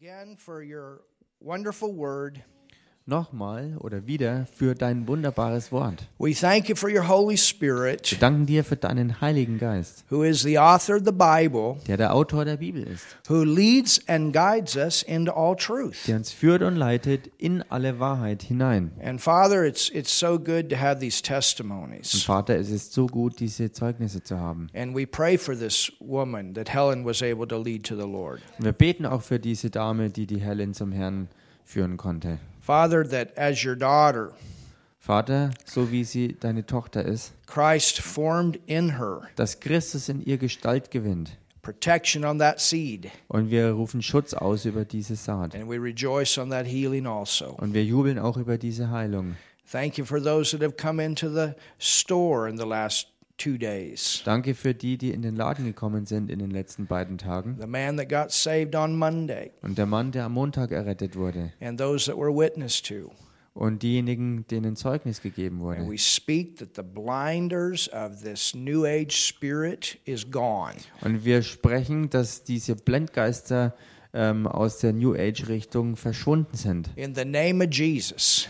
again for your wonderful word. Nochmal oder wieder für dein wunderbares Wort. We thank you for your Holy Wir Spirit, danken dir für deinen Heiligen Geist, who is the author of the Bible, der der Autor der Bibel ist, who leads and guides us into all truth. der uns führt und leitet in alle Wahrheit hinein. And Father, it's it's so good to have these Und. Vater, es ist so gut, diese Zeugnisse zu haben. And we pray for this woman that Helen was able to lead to the Lord. Und wir beten auch für diese Dame, die die Helen zum Herrn führen konnte. Father, that as your daughter, Vater, so wie sie deine Tochter ist, Christ formed in her dass Christus in ihr Gestalt gewinnt. protection on that seed, Und wir rufen Schutz aus über diese Saat. and we rejoice on that healing also. Und wir jubeln auch über diese Heilung. Thank you for those that have come into the store in the last two days. Danke für die, die in den Laden gekommen sind in den letzten beiden Tagen. The man that got saved on Monday, Und der Mann, der am Montag errettet wurde. and those that were witness to. Und diejenigen, denen Zeugnis gegeben And wurde. we speak that the blinders of this New Age spirit is gone. Und wir sprechen, dass diese Blendgeister ähm, aus der New Age-Richtung verschwunden sind. In the name of Jesus,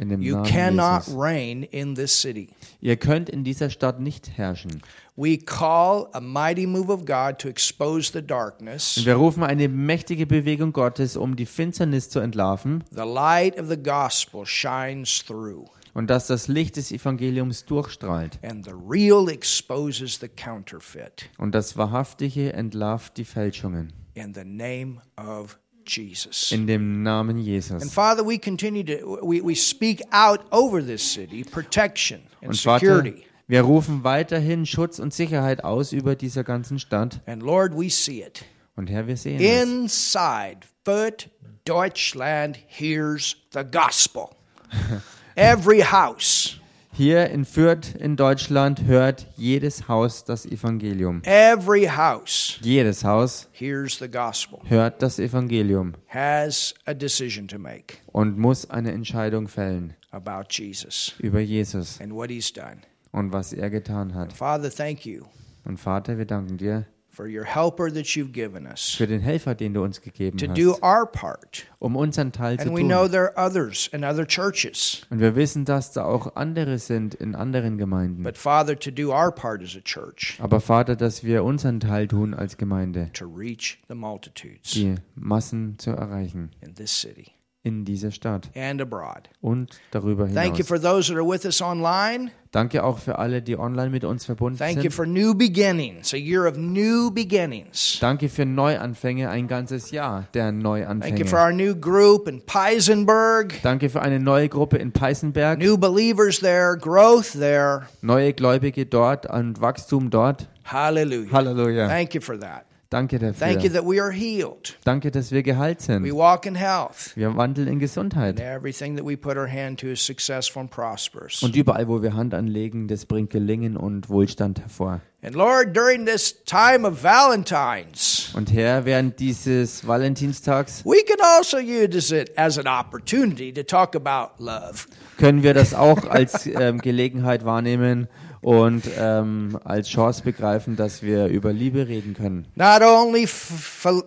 In dem you Namen cannot Jesus. reign in this city. Ihr könnt in dieser Stadt nicht herrschen. We call a mighty move of God to expose the Und darkness. wir rufen eine mächtige Bewegung Gottes, um die Finsternis zu entlarven The light of the gospel shines through, und dass das Licht des Evangeliums durchstrahlt. and the real exposes the counterfeit. Und das Wahrhaftige entlarvt die Fälschungen. In the name of Jesus. In dem Namen And Jesus. Father, we continue to we, we speak out over this city protection and security. wir rufen weiterhin Schutz und Sicherheit aus über dieser ganzen Stadt. And Lord, we see it. Und Herr, wir sehen es. Inside Fürth, Deutschland hears the gospel. Every house, Hier in Fürth in Deutschland hört jedes Haus das Evangelium. every house Jedes Haus hears the gospel, hört das Evangelium has a decision to make und muss eine Entscheidung fällen about Jesus über Jesus and what he's done. und was er getan hat. Father, thank you Und Vater, wir danken dir for your helper that you've given us für den Helfer, den du uns gegeben to do hast, our part. um unseren Teil zu And we know tun. there are others in other churches. Und wir wissen, dass da auch andere sind in anderen Gemeinden. But Father, to do our part as a church, Aber Vater, dass wir unseren Teil tun als Gemeinde, to reach the multitudes die Massen zu erreichen in this city in dieser Stadt and abroad. und darüber Thank you hinaus. for those that are with us online. Danke auch für alle, die online mit uns verbunden Thank you sind. for new beginnings, a year of new beginnings. Danke für Neuanfänge, ein ganzes Jahr der Thank you for Neuanfänge. our new group in Peisenberg, Danke für eine neue Gruppe in Peißenberg, new believers there, growth there. neue Gläubige dort und Wachstum dort. Hallelujah. Halleluja. Thank you for that. Danke Thank you dafür. that we are healed. Danke, dass wir geheilt We sind. walk in health. Wir wandeln in Gesundheit. And everything that we put our hand to is successful and prosperous. Und überall, wo wir Hand anlegen, das bringt Gelingen und Wohlstand hervor. And Lord, during this time of Valentine's, Und Herr, während dieses Valentinstags we can also use it as an opportunity to talk about love. können wir das auch als ähm, Gelegenheit wahrnehmen und ähm, als Chance begreifen, dass wir über Liebe reden können. Not only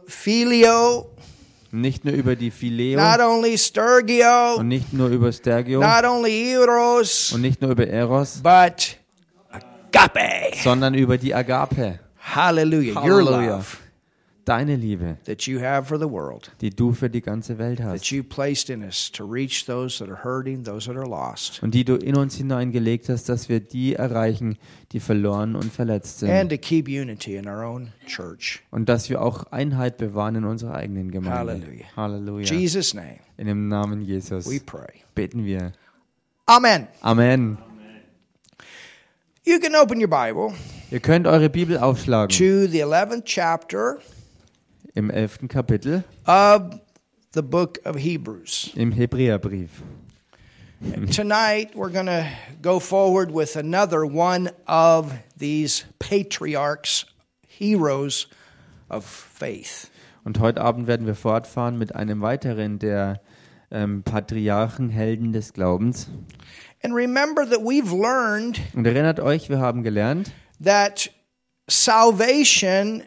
filio, Nicht nur über die Phileo not only stergio, und nicht nur über Stergio not only eros, und nicht nur über Eros, but agape. sondern über die Agape, Hallelujah. Your Hallelujah. love deine Liebe, that you have for the world, die du für die ganze Welt that hast you placed in us to reach those that are hurting, those that are lost, und die du in uns hineingelegt hast, dass wir die erreichen, die verloren und verletzt and sind to keep unity in our own church. und dass wir auch Einheit bewahren in unserer eigenen Gemeinde. Halleluja. Halleluja. Jesus' name, In dem Namen Jesus we pray. beten wir. Amen. Amen. You can open your Bible Ihr könnt eure Bibel aufschlagen to the 11th chapter im elften Kapitel of the book of Hebrews. im Hebräerbrief. Tonight, we're going to go forward with another one of these patriarchs, heroes of faith. Und heute Abend werden wir fortfahren mit einem weiteren der ähm, Patriarchen, Helden des Glaubens. And remember that we've learned Und erinnert euch, wir haben gelernt, that salvation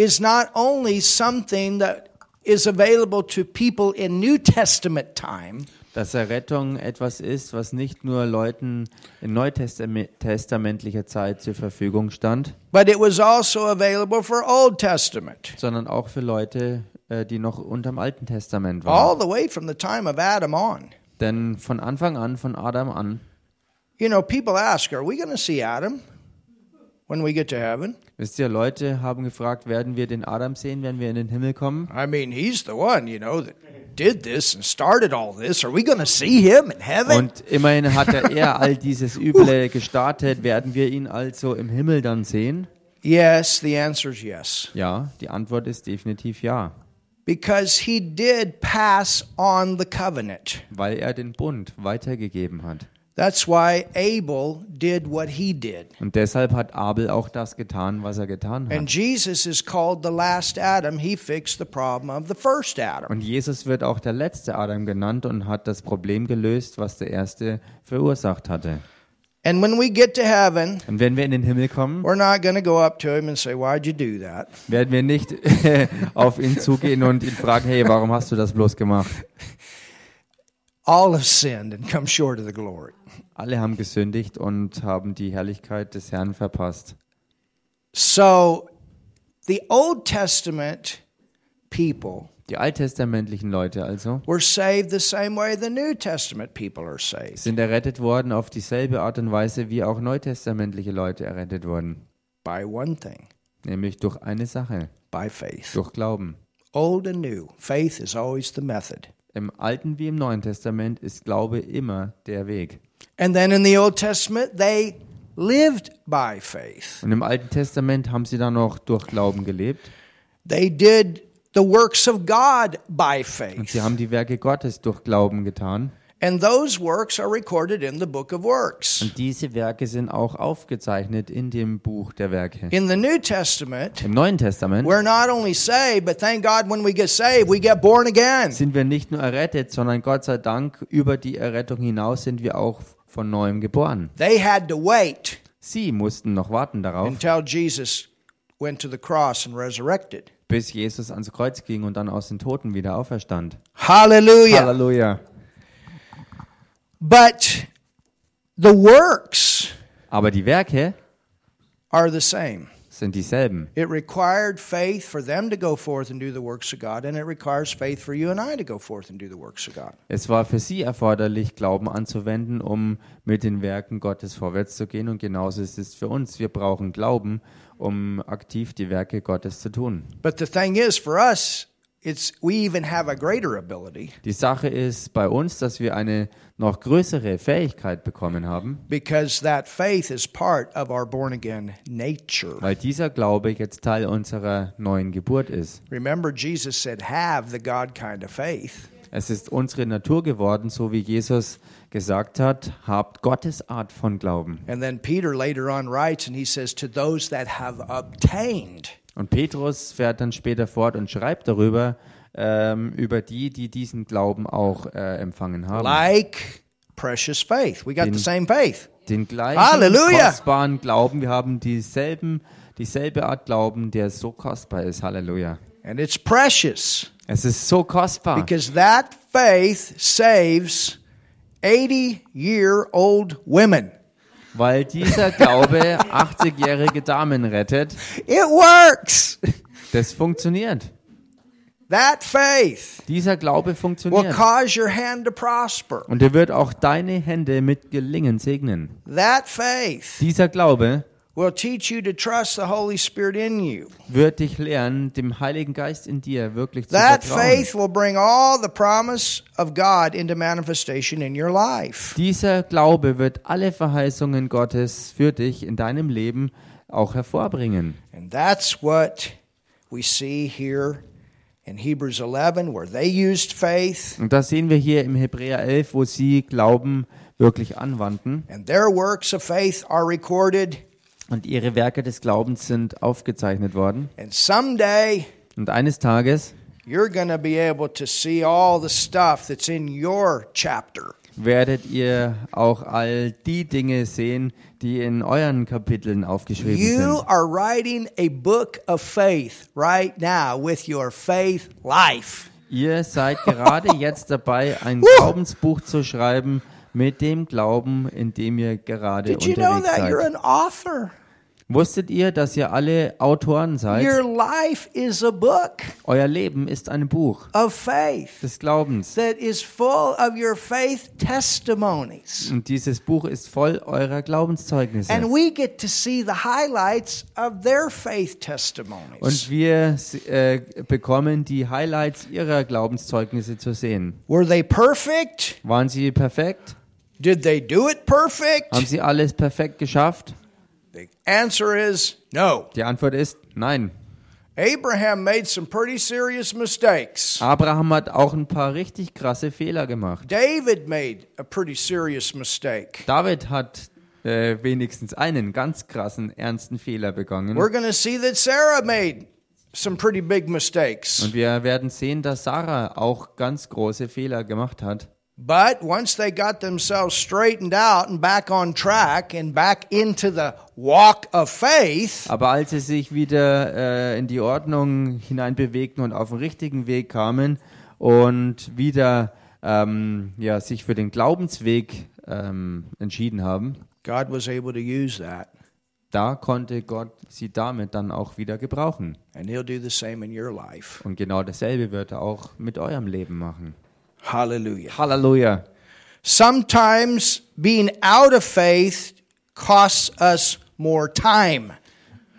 is not only something that is available to people in New Testament time, dass Errettung etwas ist, was nicht nur Leuten in neutestamentlicher Zeit zur Verfügung stand, but it was also available for Old Testament. sondern auch für Leute, äh, die noch unterm Alten Testament All waren. the way from the time of Adam on. Denn von Anfang an, von Adam an, You know, people ask, are we going to see Adam when we get to heaven? wisst ihr, Leute haben gefragt, werden wir den Adam sehen, wenn wir in den Himmel kommen? I mean, he's the one, you know, that did this and started all this. Are we going to see him in heaven? Und immerhin hat er all dieses Üble gestartet. Werden wir ihn also im Himmel dann sehen? yes, the answer is yes. Ja, die Antwort ist definitiv ja, Because he did pass on the covenant. weil er den Bund weitergegeben hat. That's why Abel did what he did. Und deshalb hat Abel auch das getan, was er getan And hat. Jesus is called the last Adam. He fixed the problem of the first Adam. Und Jesus wird auch der letzte Adam genannt und hat das Problem gelöst, was der erste verursacht hatte. And when we get to heaven, Und wenn wir in den Himmel kommen, we're not going to go up to him and say, Why'd you do that? werden wir nicht auf ihn zugehen und ihn fragen, hey, warum hast du das bloß gemacht? All have sinned and come short of the glory. Alle haben gesündigt und haben die Herrlichkeit des Herrn verpasst. So the Old Testament people Die alttestamentlichen Leute also were saved the same way the New Testament people are saved sind errettet worden auf dieselbe Art und Weise, wie auch neutestamentliche Leute errettet wurden. by one thing Nämlich durch eine Sache, by faith. durch Glauben. Old and new, faith is always the method. Im Alten wie im Neuen Testament ist Glaube immer der Weg. And then in the Old Testament, they lived by faith. Und im Alten Testament haben sie dann noch durch Glauben gelebt They did the works of God by und faith. sie haben die Werke Gottes durch Glauben getan. And those works are recorded in the book of works. Und diese Werke sind auch aufgezeichnet in dem Buch der Werke. In the New Testament, Im Neuen Testament we're not only saved, but thank God when we get saved, we get born again. sind wir nicht nur errettet, sondern Gott sei Dank über die Errettung hinaus sind wir auch von neuem geboren. They had to wait Sie mussten noch warten darauf, until Jesus went to the cross and resurrected. bis Jesus ans Kreuz ging und dann aus den Toten wieder auferstand. Hallelujah. Halleluja. But the works Aber die Werke are the same. sind dieselben. It required faith for them to go forth and do the works of God, and it requires faith for you and I to go forth and do the works of God. Es war für sie erforderlich, Glauben anzuwenden, um mit den Werken Gottes vorwärts zu gehen. Und genauso ist es für uns. Wir brauchen Glauben, um aktiv die Werke Gottes zu tun. But the thing is, for us, it's we even have a greater ability Die Sache ist bei uns, dass wir eine noch größere Fähigkeit bekommen haben, because that faith is part of our born again nature. weil dieser Glaube jetzt Teil unserer neuen Geburt ist. Remember, Jesus said, "Have the God kind of faith." Es ist unsere Natur geworden, so wie Jesus gesagt hat, habt Gottes Art von Glauben. And then Peter later on writes, and he says, "To those that have obtained." Und Petrus fährt dann später fort und schreibt darüber, ähm, über die, die diesen Glauben auch äh, empfangen haben. like precious faith. We got Den- the same faith. Den gleichen Halleluja! kostbaren Glauben. Wir haben dieselben, dieselbe Art Glauben, der so kostbar ist. Halleluja. And it's precious Es ist so kostbar, because that faith saves 80 year old women. Weil dieser Glaube 80-jährige Damen rettet. It works. Das funktioniert. That faith Dieser Glaube will funktioniert. cause your hand to prosper. Und er wird auch deine Hände mit Gelingen segnen. That faith Dieser Glaube will teach you to trust the Holy Spirit in you. wird dich lernen, dem Heiligen Geist in dir wirklich zu That vertrauen. faith will bring all the promise of God into manifestation in your life. Dieser Glaube wird alle Verheißungen Gottes für dich in deinem Leben auch hervorbringen. And that's what we see here in Hebrews 11, where they used faith, Und das sehen wir hier im Hebräer 11, wo sie Glauben wirklich anwandten. and their works of faith are recorded. Und ihre Werke des Glaubens sind aufgezeichnet worden. And someday Und eines Tages you're going to be able to see all the stuff that's in your chapter. werdet ihr auch all die Dinge sehen, die in euren Kapiteln aufgeschrieben You sind. are writing a book of faith right now with your faith life. Ihr seid gerade jetzt dabei, ein Glaubensbuch zu schreiben mit dem Glauben, in dem ihr gerade Did you know unterwegs that you're seid. an author? Wusstet ihr, dass ihr alle Autoren seid? Your life is a book Euer Leben ist ein Buch of faith des Glaubens. that is full of your faith testimonies. Und dieses Buch ist voll eurer Glaubenszeugnisse. And we get to see the highlights of their faith testimonies. Und wir äh, bekommen die Highlights ihrer Glaubenszeugnisse zu sehen. Were they perfect? Waren sie perfekt? Did they do it perfect? Haben sie alles perfekt geschafft? The answer is no. Die Antwort ist nein. Abraham made some pretty serious mistakes. Abraham hat auch ein paar richtig krasse Fehler gemacht. David made a pretty serious mistake. David hat äh, wenigstens einen ganz krassen, ernsten Fehler begangen. We're going to see that Sarah made some pretty big mistakes. Und wir werden sehen, dass Sarah auch ganz große Fehler gemacht hat. But once they got themselves straightened out and back on track and back into the walk of faith, Aber als sie sich wieder äh, in die Ordnung hineinbewegten und auf den richtigen Weg kamen und wieder ähm, ja, sich für den Glaubensweg ähm, entschieden haben, God was able to use that. da konnte Gott sie damit dann auch wieder gebrauchen. And He'll do the same in your life. Und genau dasselbe wird er auch mit eurem Leben machen. Hallelujah. Halleluja. Sometimes being out of faith costs us more time.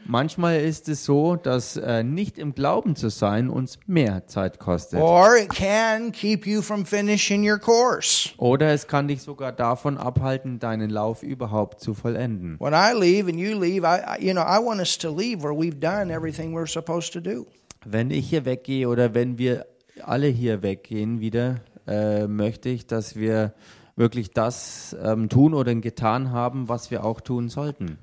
Manchmal ist es so, dass äh, nicht im Glauben zu sein uns mehr Zeit kostet. Or it can keep you from finishing your course. Oder es kann dich sogar davon abhalten, deinen Lauf überhaupt zu vollenden. When I leave and you leave, I, I you know, I want us to leave where we've done everything we're supposed to do. Wenn ich hier weggehe oder wenn wir alle hier weggehen wieder, äh, möchte ich, dass wir wirklich das ähm, tun oder getan haben, was wir auch tun sollten.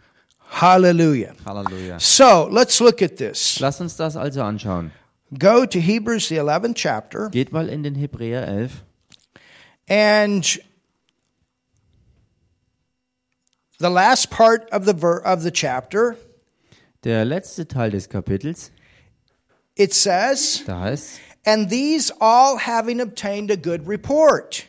Hallelujah. Halleluja. So let's look at this. Lass uns das also anschauen. Go to Hebrews, the 11th chapter, Geht mal in den Hebräer 11 and the last part of the ver- of the chapter. Der letzte Teil des Kapitels, It says, da heißt "And these all having obtained a good report."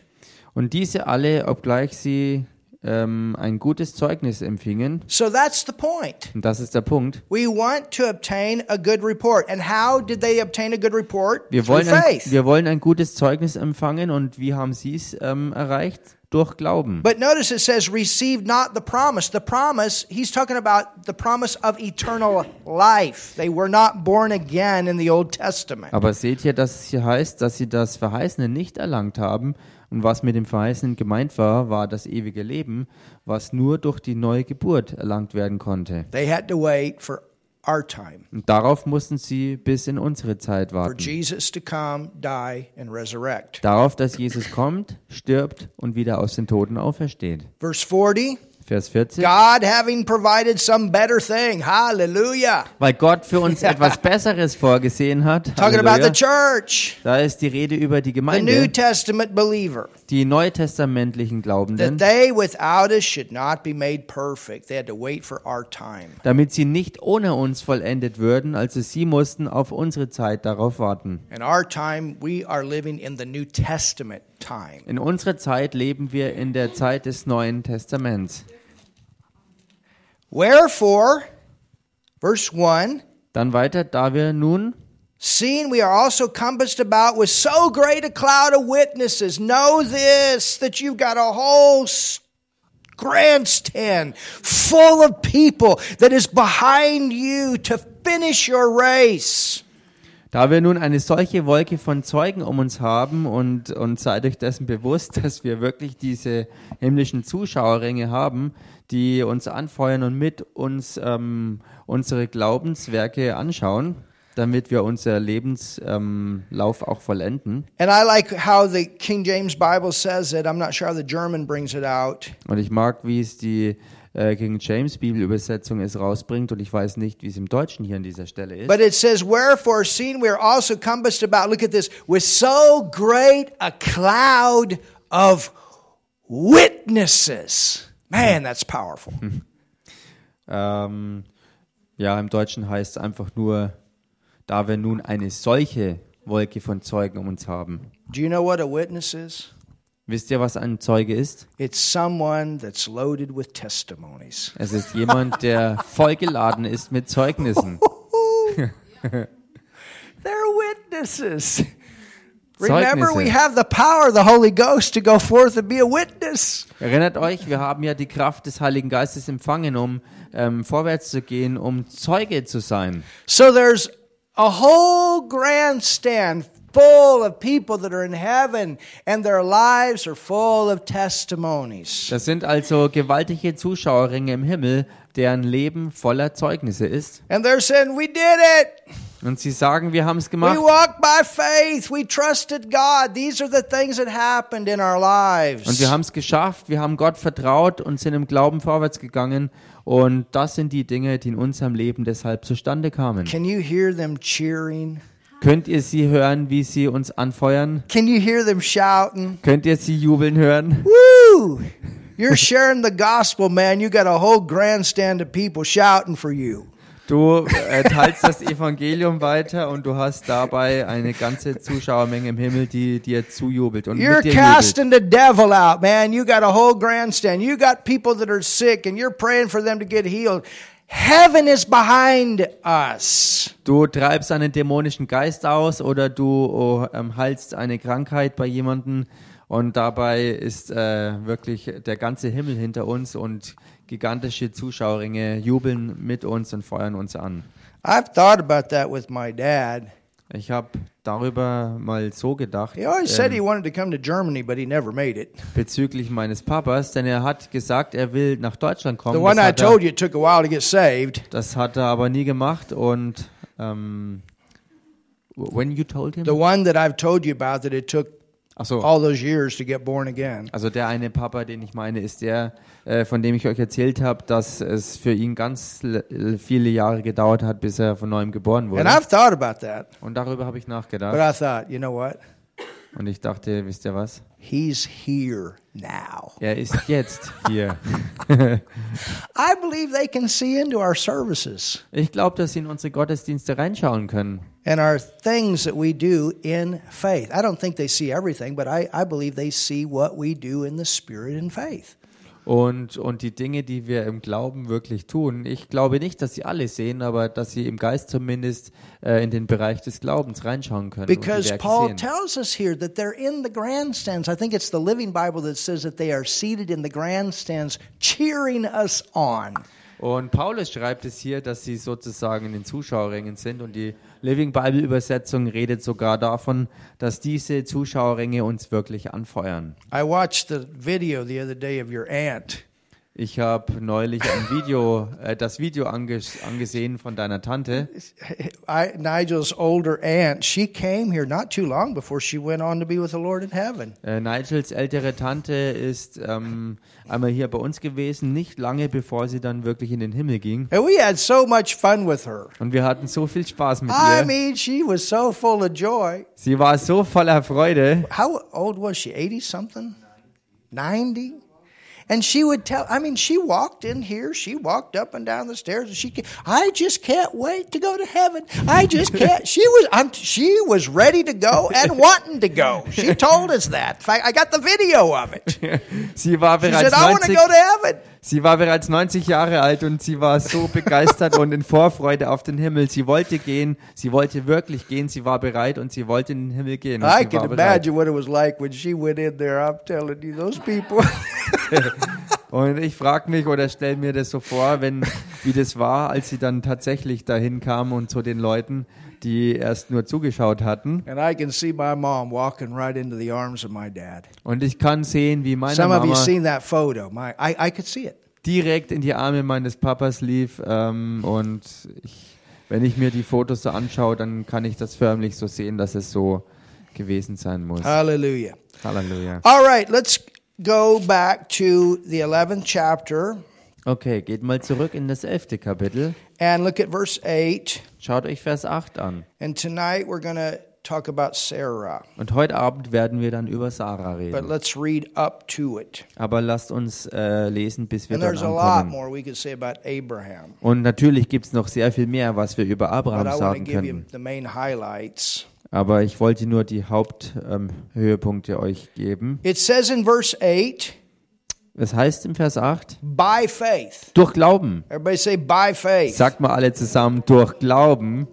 und diese alle, obgleich sie ähm, ein gutes Zeugnis empfingen, So that's the point. und das ist der Punkt, We want to obtain a good report. And how did they obtain a good report? wir wollen, ein, wir wollen ein gutes Zeugnis empfangen und wie haben sie es ähm, erreicht? Durch Glauben. But notice it says, receive not the promise. The promise, he's talking about the promise of eternal life. They were not born again in the Old Testament. Aber seht ihr, dass es hier heißt, dass sie das Verheißene nicht erlangt haben. Und was mit dem Verheißenen gemeint war, war das ewige Leben, was nur durch die neue Geburt erlangt werden konnte. They had to wait for our time, Und darauf mussten sie bis in unsere Zeit for warten. Jesus to come, die, and resurrect. Darauf, dass Jesus kommt, stirbt und wieder aus den Toten aufersteht. Verse 40 Vers 40. God having provided some better thing. Hallelujah. Weil Gott für uns etwas Besseres vorgesehen hat. Talking about the church, Da ist die Rede über die the New Gemeinde, Testament believer. die neutestamentlichen Glaubenden. That they without us should not be made perfect. They had to wait for our time. damit sie nicht ohne uns vollendet würden, also sie mussten auf unsere Zeit darauf warten. In our time, we are living in the New Testament time. In unserer Zeit leben wir in der Zeit des Neuen Testaments. Wherefore, verse 1 Dann weiter, da wir nun, Seeing we are also compassed about with so great a cloud of witnesses, know this that you've got a whole grandstand full of people that is behind you to finish your race. da wir nun eine solche Wolke von Zeugen um uns haben und, und seid euch dessen bewusst, dass wir wirklich diese himmlischen Zuschauerringe haben, die uns anfeuern und mit uns ähm, unsere Glaubenswerke anschauen, damit wir unser Lebenslauf ähm, auch vollenden. And I like how the King James Bible says it. I'm not sure how the German brings it out. Und ich mag, wie es die äh, King James Bibelübersetzung es rausbringt und ich weiß nicht, wie es im Deutschen hier an dieser Stelle ist. But it says, Wherefore, seeing we are also compassed about, look at this, with so great a cloud of witnesses. Man, that's powerful. Ähm, ja, im Deutschen heißt es einfach nur, da wir nun eine solche Wolke von Zeugen um uns haben. Do you know what a witness is? Wisst ihr, was ein Zeuge ist? It's someone that's loaded with testimonies. Es ist jemand, der vollgeladen ist mit Zeugnissen. They're witnesses. Remember, Zeugnisse. we have the power of the Holy Ghost to go forth and be a witness. Erinnert euch, wir haben ja die Kraft des Heiligen Geistes empfangen, um ähm, vorwärts zu gehen, um Zeuge zu sein. So there's a whole grandstand full of people that are in heaven, and their lives are full of testimonies. Das sind also gewaltige Zuschauerringe im Himmel, deren Leben voller Zeugnisse ist. And they're saying, We did it. Und sie sagen, wir haben es We gemacht. walked by faith. We trusted God. These are the things that happened in our lives. Und wir haben es geschafft, wir haben Gott vertraut und sind im Glauben vorwärts gegangen. Und das sind die Dinge, die in unserem Leben deshalb zustande kamen. Can you hear them cheering? Könnt ihr sie hören, wie sie uns anfeuern? Can you hear them shouting? Könnt ihr sie jubeln hören? Woo! You're sharing the gospel, man. You got a whole grandstand of people shouting for you. Du äh, teilst das Evangelium weiter und du hast dabei eine ganze Zuschauermenge im Himmel, die dir zujubelt und You're mit dir jubelt. casting the devil out, man. You got a whole grandstand. You got people that are sick and you're praying for them to get healed. Heaven is behind us. Du treibst einen dämonischen Geist aus oder du oh, ähm, heilst eine Krankheit bei jemandem und dabei ist äh, wirklich der ganze Himmel hinter uns und gigantische Zuschauerringe jubeln mit uns und feuern uns an. I've thought about that with my dad. Ich habe darüber mal so gedacht He always said he ähm, wanted to come to Germany, but he never made it. bezüglich meines Papas, denn er hat gesagt, er will nach Deutschland kommen. The one Das I hat, er, told you took a while to get saved. das hat er aber nie gemacht und ähm, when you told him? The one that I've told you about that it took so. all those years to get born again. Also der eine Papa, den ich meine, ist der, äh, von dem ich euch erzählt habe, dass es für ihn ganz viele Jahre gedauert hat, bis er von neuem geboren And wurde. I've thought about that. Und darüber habe ich But nachgedacht. I thought, you know what? Und ich dachte, wisst ihr was? He's here now. Er ist jetzt hier. I believe they can see into our services Ich glaube, dass sie in unsere Gottesdienste reinschauen können. and our things that we do in faith. I don't think they see everything, but I, I believe they see what we do in the spirit and faith. Und, und die Dinge, die wir im Glauben wirklich tun. Ich glaube nicht, dass sie alle sehen, aber dass sie im Geist zumindest äh, in den Bereich des Glaubens reinschauen können. Because Paul sehen. tells us here that they're in the grandstands. I think it's the Living Bible that says that they are seated in the grandstands, cheering us on. Und Paulus schreibt es hier, dass sie sozusagen in den Zuschauerrängen sind und die Living Bible Übersetzung redet sogar davon, dass diese Zuschauerränge uns wirklich anfeuern. I watched the video the other day of your aunt. Ich habe neulich ein Video, äh, das Video anges angesehen von deiner Tante. I, Nigel's older aunt, she came here not too long before she went on to be with the Lord in heaven. Äh, Nigels ältere Tante ist ähm, einmal hier bei uns gewesen, nicht lange bevor sie dann wirklich in den Himmel ging. And we had so much fun with her. Und wir hatten so viel Spaß mit I ihr. mean, she was so full of joy. Sie war so voller Freude. How old was she? 80 something? 90? And she would tell, I mean, she walked in here, she walked up and down the stairs, and she, I just can't wait to go to heaven. I just can't. She was, I'm, she was ready to go and wanting to go. She told us that. In fact, I got the video of it. Sie war She bereits said, I want to go to heaven. Sie war bereits 90 Jahre alt und sie war so begeistert und in Vorfreude auf den Himmel. Sie wollte gehen, sie wollte wirklich gehen, sie war bereit und sie wollte in den Himmel gehen. I can imagine what it was like when she went in there. I'm telling you, those people. Und ich frage mich oder stelle mir das so vor, wenn, wie das war, als sie dann tatsächlich dahin kam und zu den Leuten, die erst nur zugeschaut hatten. and I can see my mom walking right into the arms of my dad. Und ich kann sehen, wie meine Some of you Mama seen that photo. My, I, I could see it. direkt in die Arme meines Papas lief. Ähm, und ich, wenn ich mir die Fotos so anschaue, dann kann ich das förmlich so sehen, dass es so gewesen sein muss. Hallelujah. Halleluja. All right, let's go back to the 11th chapter Okay, geht mal zurück in das elfte Kapitel. And look at verse 8. Schaut euch Vers 8 an. And tonight we're going to talk about Sarah, Und heute Abend werden wir dann über Sarah but reden. let's read up to it. Aber lasst uns äh, lesen, bis wir And dort there's a lot more we could say about Abraham, Und natürlich gibt es noch sehr viel mehr, was wir über but Abraham I want to sagen give you können. the main highlights. Aber ich wollte nur die Haupthöhepunkte ähm, euch geben. It says in verse 8, Es heißt im Vers 8, by faith. durch Glauben. Everybody say, by faith. Sagt mal alle zusammen, durch Glauben.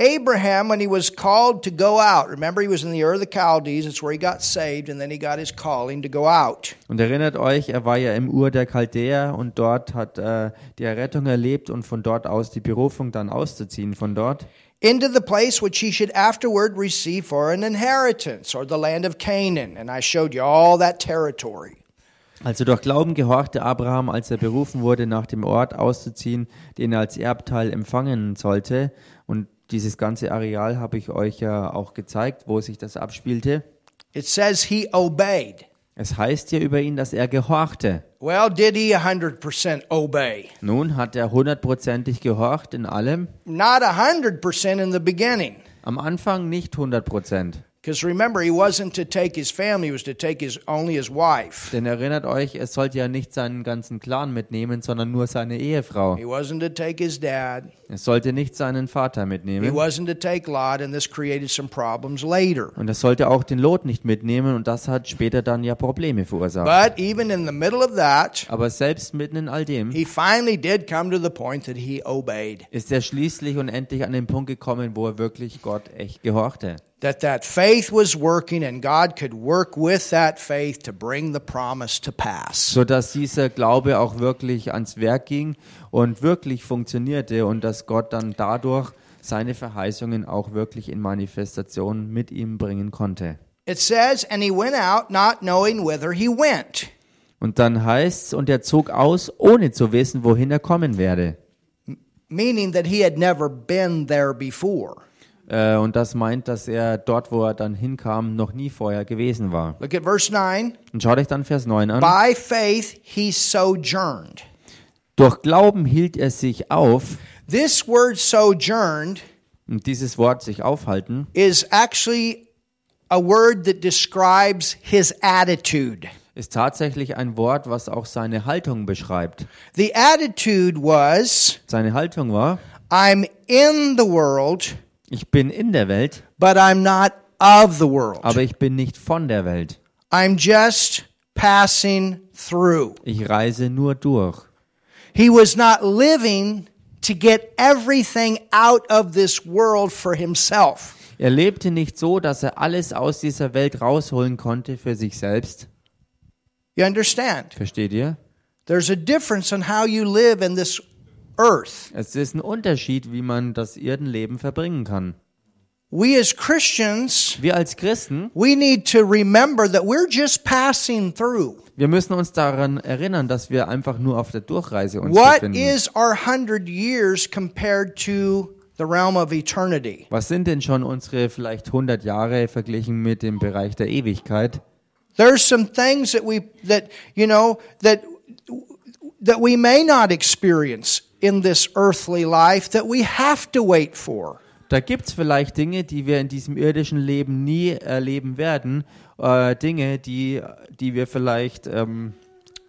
Abraham, when he was called to go out, remember he was in the Ur of the Chaldees, it's where he got saved, and then he got his calling to go out. Und erinnert euch, er war ja im Ur der Chaldäer und dort hat äh, die Errettung erlebt und von dort aus die Berufung dann auszuziehen von dort. Into the place which he should afterward receive for an inheritance, or the land of Canaan. And I showed you all that territory. Also durch Glauben gehorchte Abraham, als er berufen wurde, nach dem Ort auszuziehen, den er als Erbteil empfangen sollte. Und dieses ganze Areal habe ich euch ja auch gezeigt, wo sich das abspielte. It says he obeyed. Es heißt ja über ihn, dass er gehorchte. Well, did he 100% obey? Nun hat er hundertprozentig gehorcht in allem. Not 100% in the beginning. Am Anfang nicht hundert Prozent. Because remember, he wasn't to take his family, he was to take his only his wife. Denn erinnert euch, er sollte ja nicht seinen ganzen Clan mitnehmen, sondern nur seine Ehefrau. He wasn't to take his dad. Er sollte nicht seinen Vater He mitnehmen. wasn't to take Lot, and this created some problems later. Und er sollte auch den Lot nicht mitnehmen und das hat später dann ja Probleme verursacht. But even in the middle of that, Aber selbst mitten in all dem he finally did come to the point that he obeyed. ist er schließlich und endlich an den Punkt gekommen, wo er wirklich Gott echt gehorchte. That that faith was working, and God could work with that faith to bring the promise to pass. So dass dieser Glaube auch wirklich ans Werk ging und wirklich funktionierte und dass Gott dann dadurch seine Verheißungen auch wirklich in Manifestation mit ihm bringen konnte. It says, and he went out not knowing whither he went. Und dann heißt's, und er zog aus, ohne zu wissen, wohin er kommen werde. Meaning that he had never been there before. Äh, und das meint, dass er dort, wo er dann hinkam, noch nie vorher gewesen war. Look at verse 9. Und schaut euch dann Vers 9 an. By faith he sojourned. Durch Glauben hielt er sich auf, This word sojourned und dieses Wort sich aufhalten, is actually a word that describes his attitude. ist tatsächlich ein Wort, was auch seine Haltung beschreibt. The attitude was Seine Haltung war, I'm in the world, ich bin in der Welt, but I'm not of the world. aber ich bin nicht von der Welt. I'm just passing through. Ich reise nur durch. He was not living to get everything out of this world for himself. Er lebte nicht so, dass er alles aus dieser Welt rausholen konnte für sich selbst. You understand? Versteht ihr? There's a difference in how you live in this earth. Es ist ein Unterschied, wie man das Erdenleben verbringen kann. We as Christians, Wir als Christen, we need to remember that we're just passing through. wir müssen uns daran erinnern, dass wir einfach nur auf der Durchreise uns What befinden. is our hundred years compared to the realm of eternity? Was sind denn schon unsere vielleicht 100 Jahre verglichen mit dem Bereich der Ewigkeit? There's some things that we that you know that that we may not experience in this earthly life that we have to wait for. Da gibt's vielleicht Dinge, die wir in diesem irdischen Leben nie erleben werden. Äh, Dinge, die, die wir vielleicht ähm,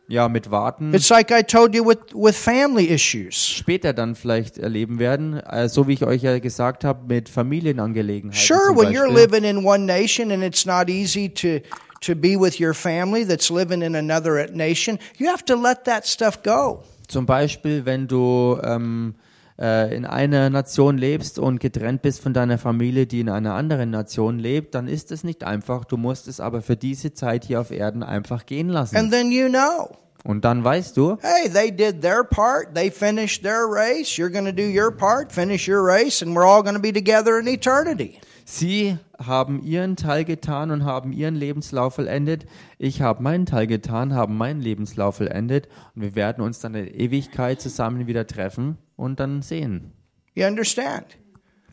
ja, mit Warten It's like I told you with with family issues. später dann vielleicht erleben werden. Äh, so wie ich euch ja gesagt habe, mit Familienangelegenheiten. Sure, zum when you're Beispiel. living in one nation and it's not easy to to be with your family that's living in another nation, you have to let that stuff go. Zum Beispiel, wenn du ähm, äh, in einer Nation lebst und getrennt bist von deiner Familie, die in einer anderen Nation lebt, dann ist es nicht einfach. Du musst es aber für diese Zeit hier auf Erden einfach gehen lassen. And then you know, Und dann weißt du, hey, they did their part, they finished their race, you're going to do your part, finish your race, and we're all going to be together in eternity. Sie haben ihren Teil getan und haben ihren Lebenslauf vollendet. Ich habe meinen Teil getan, haben meinen Lebenslauf vollendet. Und wir werden uns dann in der Ewigkeit zusammen wieder treffen und dann sehen. You understand?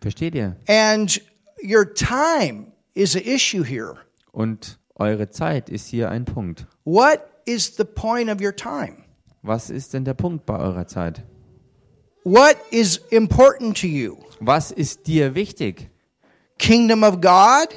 Versteht ihr? And your time is an issue here. Und eure Zeit ist hier ein Punkt. What is the point of your time? Was ist denn der Punkt bei eurer Zeit? What is important to you? Was ist dir wichtig? Kingdom of God,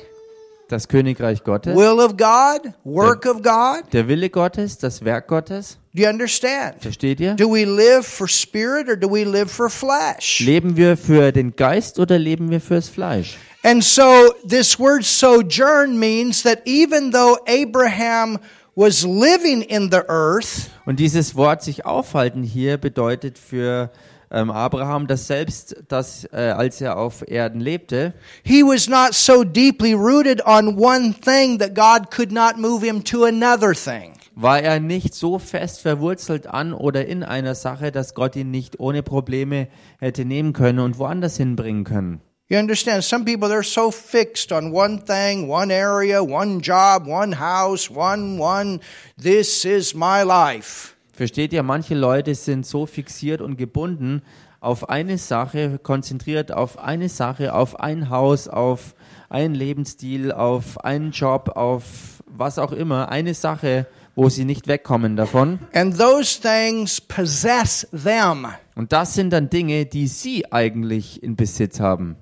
das Königreich Gottes, will of God, work of God. der Wille Gottes, das Werk Gottes. Do you understand? Versteht ihr? Do we live for spirit or do we live for flesh? Leben wir für den Geist oder leben wir fürs Fleisch? And so this word sojourn means that even though Abraham was living in the earth, Und dieses Wort sich aufhalten hier bedeutet für ähm, Abraham, dass selbst das, äh, als er auf Erden lebte, he was not so deeply rooted on one thing that God could not move him to another thing. war er nicht so fest verwurzelt an oder in einer Sache, dass Gott ihn nicht ohne Probleme hätte nehmen können und woanders hinbringen können. You understand? Some people, they're so fixed on one thing, one area, one job, one house, one, one, this is my life. Versteht ihr, manche Leute sind so fixiert und gebunden auf eine Sache, konzentriert auf eine Sache, auf ein Haus, auf einen Lebensstil, auf einen Job, auf was auch immer, eine Sache, wo sie nicht wegkommen davon. And those things possess them. Und das sind dann Dinge, die sie eigentlich in Besitz haben.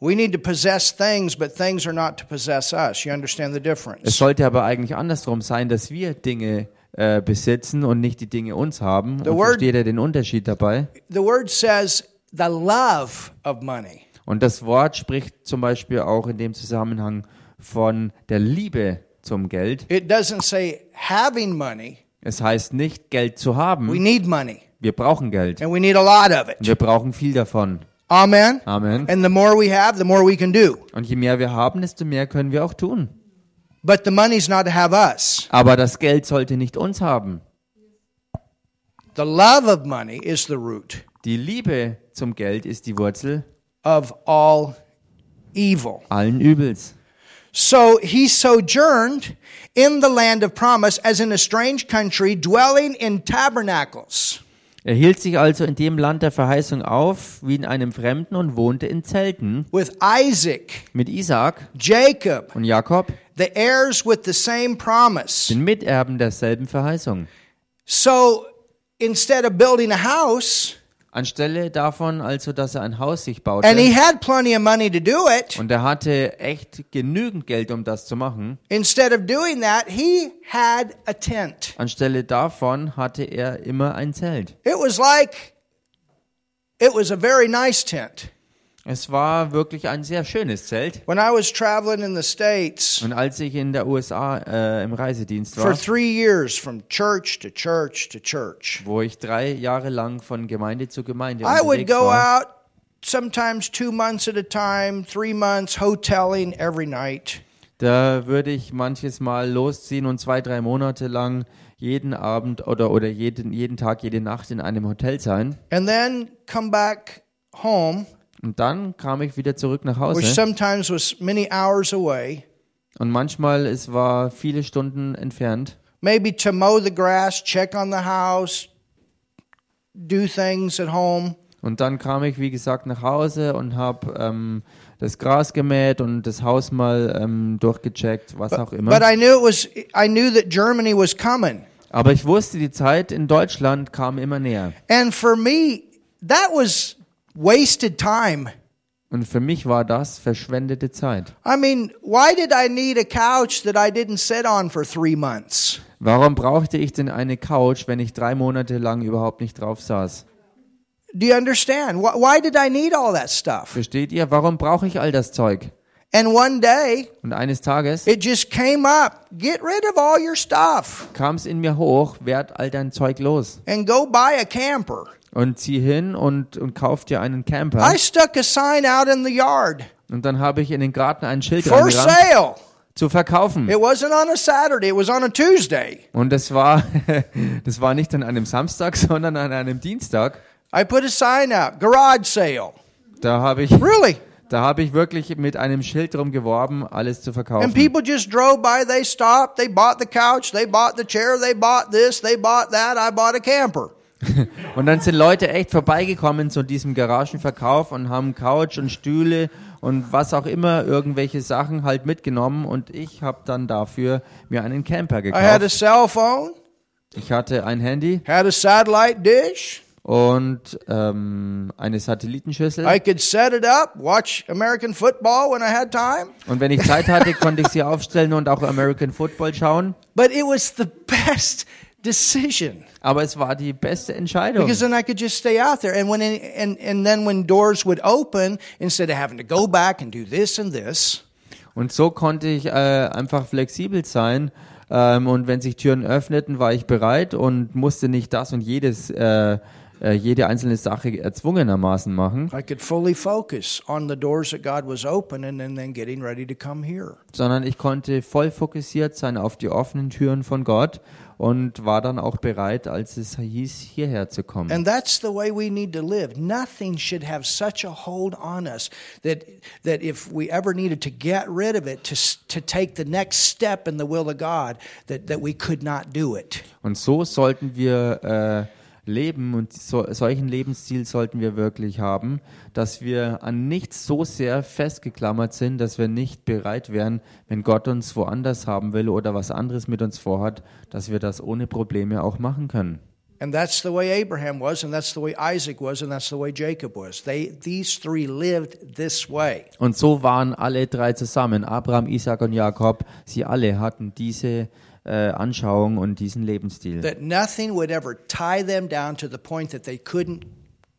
We need to possess things, but things are not to possess us. You understand the Es sollte aber eigentlich andersrum sein, dass wir Dinge äh, besitzen und nicht die Dinge uns haben. Und word- versteht ihr den Unterschied dabei? The word says the love of money. Und das Wort spricht zum Beispiel auch in dem Zusammenhang von der Liebe zum Geld. It doesn't say having money. Es heißt nicht, Geld zu We haben. need money, Wir brauchen Geld. and we need a lot of Und it. wir brauchen viel davon. Amen. Amen. And the more we have, the more we can do. Und je mehr wir haben, desto mehr können wir auch tun. But the money's not to have us. Aber das Geld sollte nicht uns haben. The love of money is the root Die Liebe zum Geld ist die Wurzel of all evil. allen Übels. So he sojourned in the land of promise as in a strange country, dwelling in tabernacles. Er hielt sich also in dem Land der Verheißung auf, wie in einem Fremden und wohnte in Zelten with Isaac, mit Isaak Jacob, und Jakob, the heirs with the same promise. den Miterben derselben Verheißung. So instead of building a house, Anstelle davon also, dass er ein Haus sich and he baute had plenty of money to do it, und er hatte echt genügend Geld, um das zu machen, instead of doing that, he had a tent. anstelle davon hatte er immer ein Zelt. It was like, it was a very nice tent. Es war wirklich ein sehr schönes Zelt. When I was traveling in the States Und als ich in der USA äh, im Reisedienst for war, three years from church to church to church, wo ich drei Jahre lang von Gemeinde zu Gemeinde I would go war, out sometimes two months at a time, three months, hoteling every night. da würde ich manches Mal losziehen und zwei, drei Monate lang jeden Abend oder, oder jeden, jeden Tag, jede Nacht in einem Hotel sein. And then come back home, Und dann kam ich wieder zurück nach which Hause. sometimes was many hours away, Und manchmal, es war viele Stunden entfernt. maybe to mow the grass, check on the house, do things at home. Und dann kam ich, wie gesagt, nach Hause und habe ähm, das Gras gemäht und das Haus mal ähm, durchgecheckt, was auch immer. But I knew it was I knew that Germany was coming. Aber ich wusste, die Zeit in Deutschland kam immer näher. And for me, that was wasted time. Und für mich war das verschwendete Zeit. I mean, why did I need a couch that I didn't sit on for 3 months? Warum brauchte ich denn eine Couch, wenn ich drei Monate lang überhaupt nicht drauf saß? Do you understand? Why, did I need all that stuff? Versteht ihr? Warum brauche ich all das Zeug? And one day, Und eines Tages it just came up. Get rid of all your stuff kam es in mir hoch, werd all dein Zeug los. and go buy a camper. Und zieh hin und, und kauf dir einen Camper. I stuck a sign out in the yard Und dann habe ich in den Garten ein Schild for sale. zu verkaufen. It wasn't on a Saturday, it was on a Tuesday. Und das war, das war nicht an einem Samstag, sondern an einem Dienstag. I put a sign out, garage sale. Da habe ich, Really? da habe ich wirklich mit einem Schild drum geworben, alles zu And verkaufen. people just drove by, they stopped, they bought the couch, they bought the chair, they bought this, they bought that, I bought a camper. Und dann sind Leute echt vorbeigekommen zu diesem Garagenverkauf und haben Couch und Stühle und was auch immer, irgendwelche Sachen halt mitgenommen und ich habe dann dafür mir einen Camper I had a gekauft. cell phone, Ich hatte ein Handy, had a satellite dish, und ähm, eine Satellitenschüssel. I could set it up, watch American football when I had time. Und wenn ich Zeit hatte, konnte ich sie aufstellen und auch American Football schauen. But it was the best decision Aber es war die beste Entscheidung. because then I could just stay out there. And when and and then when doors would open, instead of having to go back and do this and this, Und so konnte ich äh, einfach flexibel sein. Ähm, und wenn sich Türen öffneten, war ich bereit und musste nicht das und jedes, äh, äh, jede einzelne Sache erzwungenermaßen machen, I could fully focus on the doors that God was opening and then getting ready to come here. sondern ich konnte voll fokussiert sein auf die offenen Türen von Gott und war dann auch bereit, als es hieß, hierher zu kommen. And that's the way we need to live. Nothing should have such a hold on us that that if we ever needed to get rid of it to to take the next step in the will of God, that that we could not do it. Und so sollten wir äh, leben und so, solchen Lebensstil sollten wir wirklich haben, dass wir an nichts so sehr festgeklammert sind, dass wir nicht bereit wären, wenn Gott uns woanders haben will oder was anderes mit uns vorhat, dass wir das ohne Probleme auch machen können. And that's the way Abraham was, and that's the way Isaac was, and that's the way Jacob was. They these three lived this way. Und so waren alle drei zusammen, Abraham, Isaac und Jakob, sie alle hatten diese äh, Anschauung und diesen Lebensstil. That nothing would ever tie them down to the point that they couldn't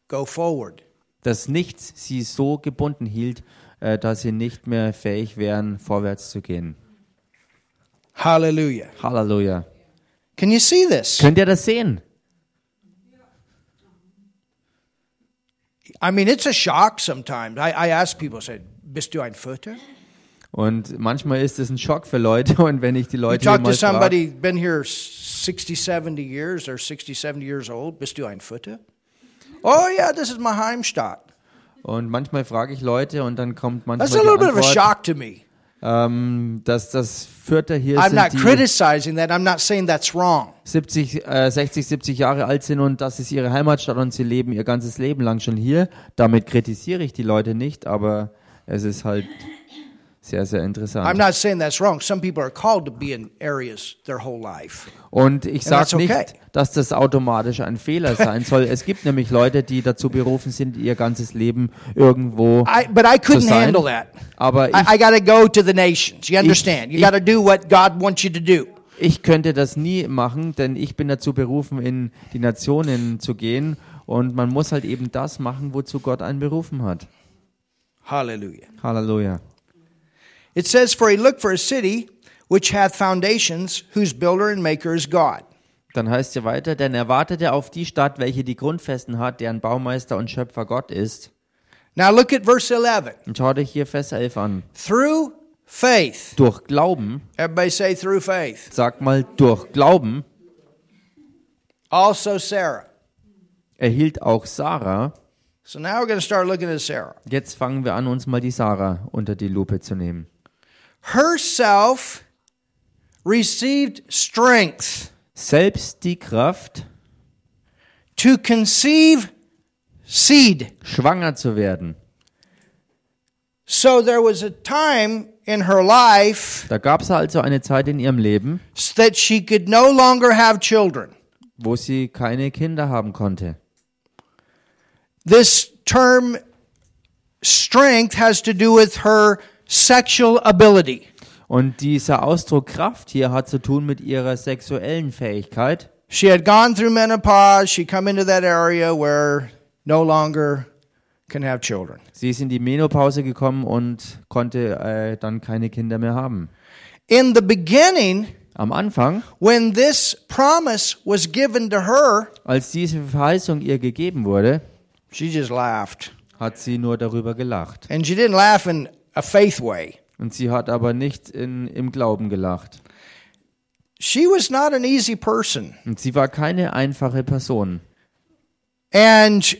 go forward. Dass nichts sie so gebunden hielt, äh, dass sie nicht mehr fähig wären, vorwärts zu gehen. Hallelujah. Halleluja. Can you see this? Könnt ihr das sehen? I mean, it's a shock sometimes. I, I ask people, I say, bist du ein Futter? Und manchmal ist es ein Schock für Leute und wenn ich die You Leute talk to somebody been here 60, 70 years, or 60, 70 years old, bist du ein Futter? Oh yeah, this is my Heimstatt. und manchmal frage ich Leute und dann kommt manchmal That's a little bit of a Antwort, shock to me. ähm, dass das Vierter hier I'm not sind, die criticizing that. I'm not saying that's wrong. 70, äh, 60, 70 Jahre alt sind und das ist ihre Heimatstadt und sie leben ihr ganzes Leben lang schon hier. Damit kritisiere ich die Leute nicht, aber es ist halt sehr, sehr I'm interessant. not saying that's wrong. Some people are called to be in areas their whole life. Und ich sage okay. nicht, dass das automatisch ein Fehler sein soll. Es gibt nämlich Leute, die dazu berufen sind, ihr ganzes Leben irgendwo I, but I couldn't sein. handle that. Aber ich, I, I got to go to the nations. You understand? You ich- got to do what God wants you to do. ich könnte das nie machen, denn ich bin dazu berufen, in die Nationen zu gehen. Und man muss halt eben das machen, wozu Gott einen berufen hat. Hallelujah. Halleluja. It says, For he looked for a city which hath foundations, whose builder and maker is God. Dann heißt ja weiter, denn er wartete auf die Stadt, welche die Grundfesten hat, deren Baumeister und Schöpfer Gott ist. Now look at verse 11. Und schau dich hier Vers 11 an. Through faith. Durch Glauben, Everybody say through faith. sag mal durch Glauben, Also Sarah. erhielt auch Sarah. So now we're going to start looking at Sarah. Jetzt fangen wir an, uns mal die Sarah unter die Lupe zu nehmen. Herself received strength Selbst die Kraft, to conceive seed. schwanger zu werden. So there was a time in her life Da gab es also eine Zeit in ihrem Leben, that she could no longer have children. wo sie keine Kinder haben konnte. This term strength has to do with her sexual ability. Und dieser Ausdruck Kraft hier hat zu tun mit ihrer sexuellen Fähigkeit. She had gone through menopause. She come into that area where no longer can have children. Sie ist in die Menopause gekommen und konnte äh, dann keine Kinder mehr haben. In the beginning, Am Anfang, when this promise was given to her, als diese Verheißung ihr gegeben wurde, she just laughed. hat sie nur darüber gelacht. And she didn't laugh in a faith way. Und sie hat aber nicht in, im Glauben gelacht. She was not an easy person. Und sie war keine einfache Person. And,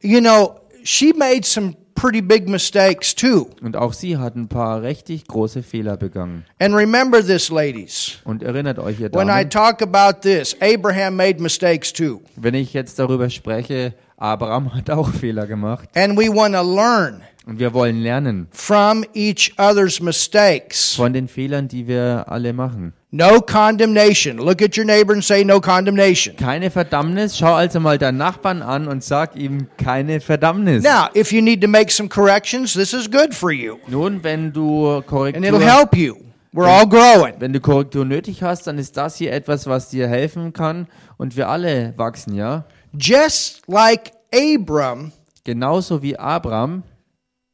you know, she made some pretty big mistakes too. Und auch sie hat ein paar richtig große Fehler begangen. And remember this, ladies. Und erinnert euch ihr When I Damen, talk about this, Abraham made mistakes too. wenn ich jetzt darüber spreche, Abraham hat auch Fehler gemacht. And we want to learn Und wir wollen lernen from each other's mistakes. von den Fehlern, die wir alle machen. No condemnation. Look at your neighbor and say, No condemnation. Keine Verdammnis. Schau also mal deinen Nachbarn an und sag ihm keine Verdammnis. Now, if you need to make some corrections, this is good for you. Nun, wenn du And it'll help you. We're all growing. wenn du Korrektur nötig hast, dann ist das hier etwas, was dir helfen kann und wir alle wachsen, ja? Just like Abram, Genauso wie Abraham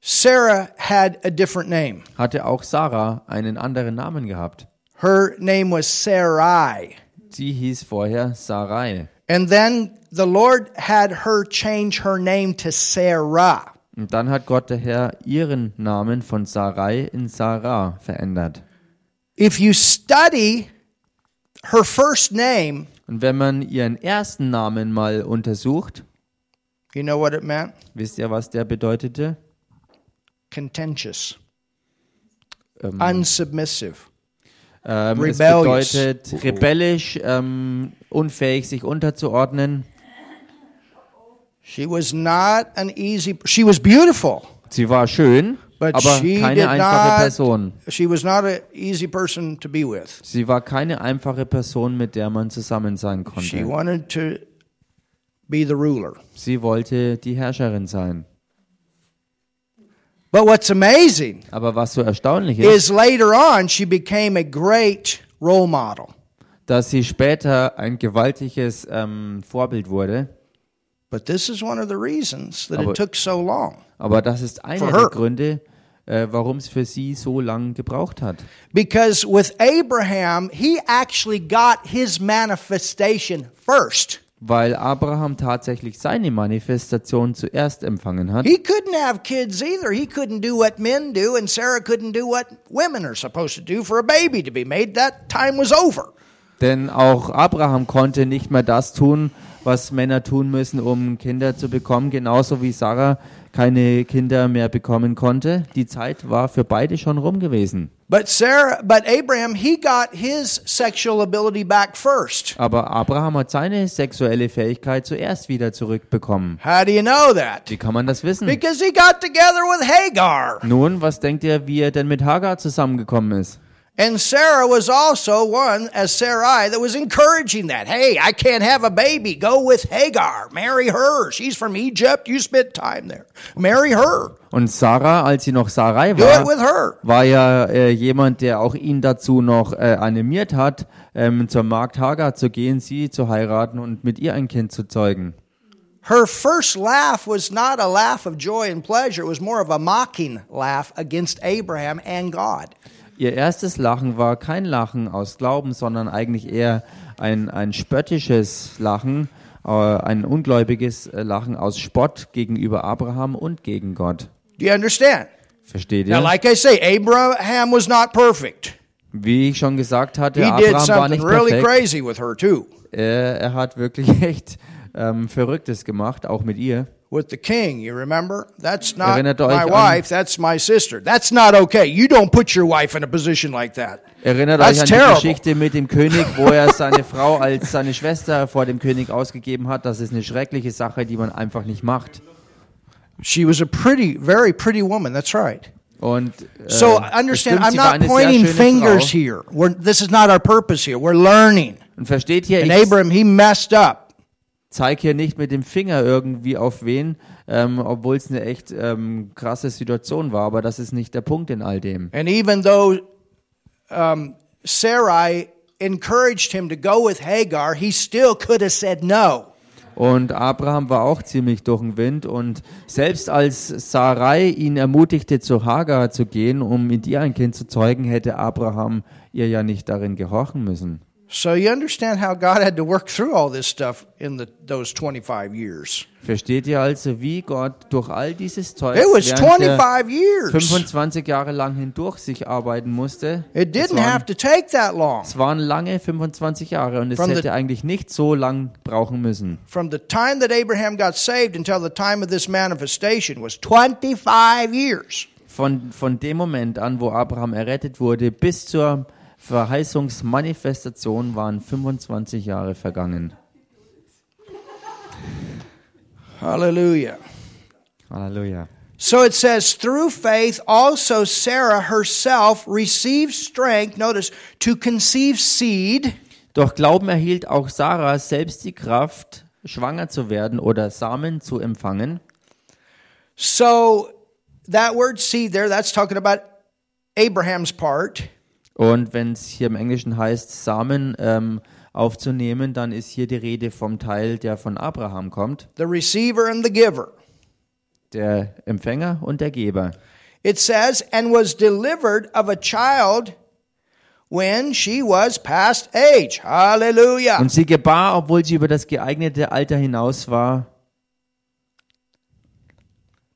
Sarah had a different name. hatte auch Sarah einen anderen Namen gehabt. Her name was Sarai. Sie hieß vorher Sarai. And then the Lord had her change her name to Sarah. Und dann hat Gott der Herr ihren Namen von Sarai in Sarah verändert. If you study her first name, Und wenn man ihren ersten Namen mal untersucht, you know what it meant? wisst ihr, was der bedeutete? Contentious, Ähm, unsubmissive. ähm, es bedeutet rebellisch, ähm, unfähig, sich unterzuordnen. She was not an easy she was beautiful, Sie war schön, but aber she keine einfache not Person. she was not an easy person to be with. Sie war keine einfache Person, mit der man zusammen sein She konnte. wanted to be the ruler. Sie wollte die Herrscherin sein. But what's amazing Aber was so erstaunlich ist, is later on she became a great role model. dass sie später ein gewaltiges ähm, Vorbild wurde. But this is one of the reasons that Aber- it took so long. Aber das ist einer der. Gründe, äh, warum es für sie so lange gebraucht hat. Because with Abraham, he actually got his manifestation first. Weil Abraham tatsächlich seine Manifestation zuerst empfangen hat. He couldn't have kids either. He couldn't do what men do, and Sarah couldn't do what women are supposed to do for a baby to be made. That time was over. Denn auch Abraham konnte nicht mehr das tun, was Männer tun müssen, um Kinder zu bekommen, genauso wie Sarah keine Kinder mehr bekommen konnte. Die Zeit war für beide schon rum gewesen. But Sarah, but Abraham, he got his sexual ability back first. Aber Abraham hat seine sexuelle Fähigkeit zuerst wieder zurückbekommen. How do you know that? Wie kann man das wissen? Because he got together with Hagar. Nun, was denkt ihr, wie er denn mit Hagar zusammengekommen ist? And Sarah was also one, as Sarai, that was encouraging that. Hey, I can't have a baby. Go with Hagar. Marry her. She's from Egypt. You spent time there. Marry her. Und Sarah, als sie noch Sarai war, war ja äh, jemand, der auch ihn dazu noch äh, animiert hat, ähm, zur Magd Hagar zu gehen, sie zu heiraten und mit ihr ein Kind zu zeugen. Her first laugh was not a laugh of joy and pleasure. It was more of a mocking laugh against Abraham and God. Ihr erstes Lachen war kein Lachen aus Glauben, sondern eigentlich eher ein, ein spöttisches Lachen, äh, ein ungläubiges äh, Lachen aus Spott gegenüber Abraham und gegen Gott. Do you understand? Versteht Now, ihr? like I say, Abraham was not perfect. Wie ich schon gesagt hatte, He did Abraham war nicht really perfekt. crazy with her, too. Er, er hat wirklich echt ähm, Verrücktes gemacht, auch mit ihr. With the king. You remember? That's not Erinnert my wife, that's my sister. That's not okay. You don't put your wife in a position like that. Erinnert That's euch an terrible. die Geschichte mit dem König, wo er seine Frau als seine Schwester vor dem König ausgegeben hat. Das ist eine schreckliche Sache, die man einfach nicht macht. She was a pretty, very pretty woman. That's right. Und äh, So understand, stimmt, I'm not pointing fingers Frau. here. We're, this is not our purpose here. We're learning. Und versteht hier, And ich Abraham, he messed up. Zeige hier nicht mit dem Finger irgendwie auf wen, ähm, obwohl es eine echt ähm, krasse Situation war. Aber das ist nicht der Punkt in all dem. And even though um, Sarai encouraged him to go with Hagar, he still could have said no. Und Abraham war auch ziemlich durch den Wind. Und selbst als Sarai ihn ermutigte, zu Hagar zu gehen, um mit ihr ein Kind zu zeugen, hätte Abraham ihr ja nicht darin gehorchen müssen. So you understand how God had to work through all this stuff in the, those 25 years. Versteht ihr also, wie Gott durch all dieses Zeug It was während der 25 years. 25 Jahre lang hindurch sich arbeiten musste? It Es didn't waren, have to take that long. es waren lange 25 Jahre und es From the- hätte eigentlich nicht so lang brauchen müssen. From the time that Abraham got saved until the time of this manifestation was 25 years. Von, von dem Moment an, wo Abraham errettet wurde, bis zur Verheißungsmanifestation waren 25 Jahre vergangen. Hallelujah. Halleluja. So it says, through faith, also Sarah herself received strength, notice, to conceive seed Durch Glauben erhielt auch Sarah selbst die Kraft, schwanger zu werden oder Samen zu empfangen. So that word seed there, that's talking about Abraham's part. Und wenn es hier im Englischen heißt, Samen ähm, aufzunehmen, dann ist hier die Rede vom Teil, der von Abraham kommt, the receiver and the giver. der Empfänger und der Geber. It says, and was delivered of a child when she was past age. Hallelujah. Und sie gebar, obwohl sie über das geeignete Alter hinaus war,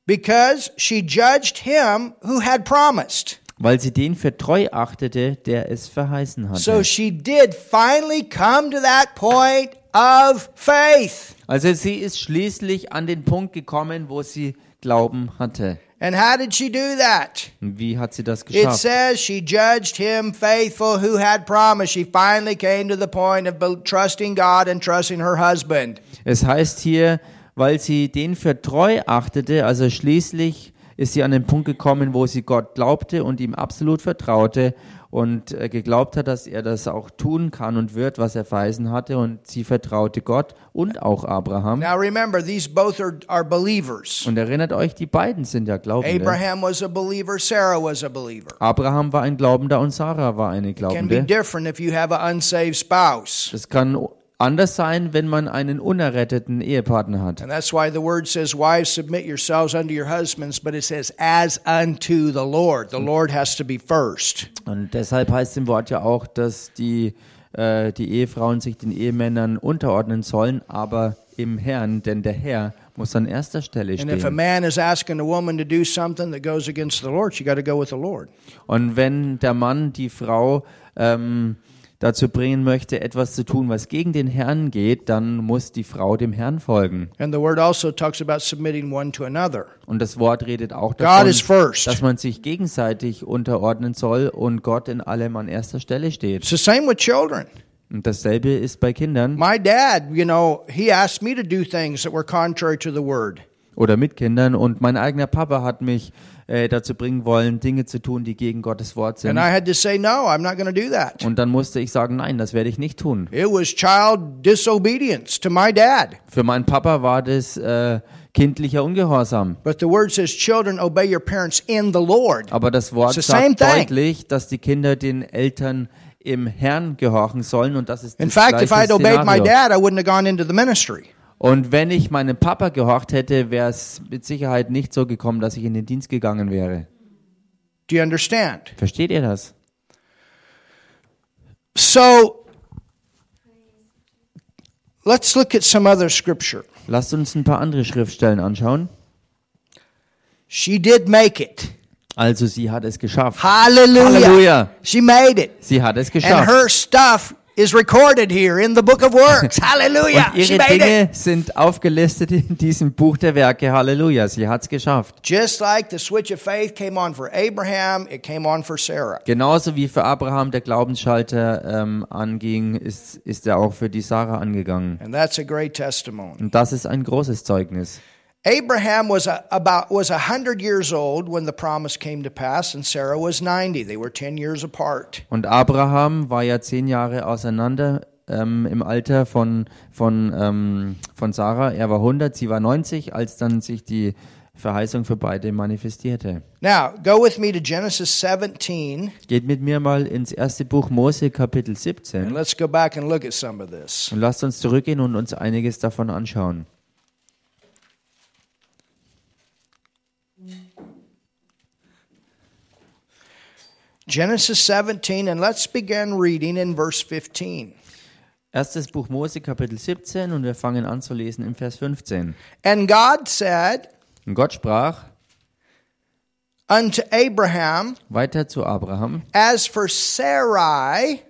Because she judged him who had promised. Weil sie den für treu achtete, der es verheißen hatte. So she did finally come to that point of faith. Also sie ist schließlich an den Punkt gekommen, wo sie Glauben hatte. And how did she do that? Und wie hat sie das It geschafft? says she judged him faithful who had promised. She finally came to the point of trusting God and trusting her husband. Es heißt hier, weil sie den für treu achtete, also schließlich ist sie an den Punkt gekommen, wo sie Gott glaubte und ihm absolut vertraute und äh, geglaubt hat, dass er das auch tun kann und wird, was er verheißen hatte und sie vertraute Gott und auch Abraham. Now remember, these both are, are believers. Und erinnert euch, die beiden sind ja Glaubende. Abraham was a believer, Sarah was a believer. Abraham war ein Glaubender und Sarah war eine Can be Glaubende. different if you have an unsaved spouse. Das kann anders sein, wenn man einen unerretteten Ehepartner hat. And that's why the word says, Wives, submit yourselves unto your husbands, but it says, as unto the Lord. The Lord has to be first. Und deshalb heißt im Wort ja auch, dass die, äh, die Ehefrauen sich den Ehemännern unterordnen sollen, aber im Herrn, denn der Herr muss an erster Stelle And if a stehen. man is asking a woman to do something that goes against the Lord, she got to go with the Lord. Und wenn der Mann die Frau ähm, dazu bringen möchte, etwas zu tun, was gegen den Herrn geht, dann muss die Frau dem Herrn folgen. And the word also talks about submitting one to another. Und das Wort redet auch God is davon, first. dass man sich gegenseitig unterordnen soll und Gott in allem an erster Stelle steht. It's the same with children. Und dasselbe ist bei Kindern My dad, you know, he asked me to do things that were contrary to the word. oder mit Kindern. Und mein eigener Papa hat mich äh, dazu bringen wollen, Dinge zu tun, die gegen Gottes Wort sind. And I had to say, no, I'm not going to do that. Und dann musste ich sagen, nein, das werde ich nicht tun. It was child disobedience to my dad. Für meinen Papa war das äh, kindlicher Ungehorsam. But the word says, children, obey your parents in the Lord. Aber das Wort sagt deutlich, dass die Kinder den Eltern im Herrn gehorchen sollen. Und das ist In das fact, if gleiche I'd obeyed my dad, I wouldn't have gone into the ministry. Und wenn ich meinem Papa gehorcht hätte, wäre es mit Sicherheit nicht so gekommen, dass ich in den Dienst gegangen wäre. Do you understand? Versteht ihr das? So, let's look at some other scripture. Lasst uns ein paar andere Schriftstellen anschauen. She did make it. Also sie hat es geschafft. Hallelujah. Halleluja. She made it. Sie hat es And geschafft. her stuff is recorded here in the book of works. Hallelujah. Ihre made it. Dinge sind aufgelistet in diesem Buch der Werke. Halleluja. Sie hat es geschafft. Just like the switch of faith came on for Abraham, it came on for Sarah. Genauso wie für Abraham der Glaubensschalter ähm, anging, ist, ist er auch für die Sarah angegangen. And that's a great testimony. Und das ist ein großes Zeugnis. Abraham was a, about was a hundred years old when the promise came to pass, and Sarah was ninety. They were ten years apart. Und Abraham war ja zehn Jahre auseinander ähm, im Alter von, von, ähm, von Sarah. Er war 100, sie war 90, als dann sich die Verheißung für beide manifestierte. Now, go with me to Genesis 17, Geht mit mir mal ins erste Buch Mose, Kapitel and 17. let's go back and look at some of this. Und lasst uns zurückgehen und uns einiges davon anschauen. Genesis 17, and let's begin reading in verse 15. Erstes Buch Mose, Kapitel 17 und wir fangen an zu lesen im Vers 15. And God said Und Gott sprach unto Abraham, weiter zu Abraham, As for Sarai,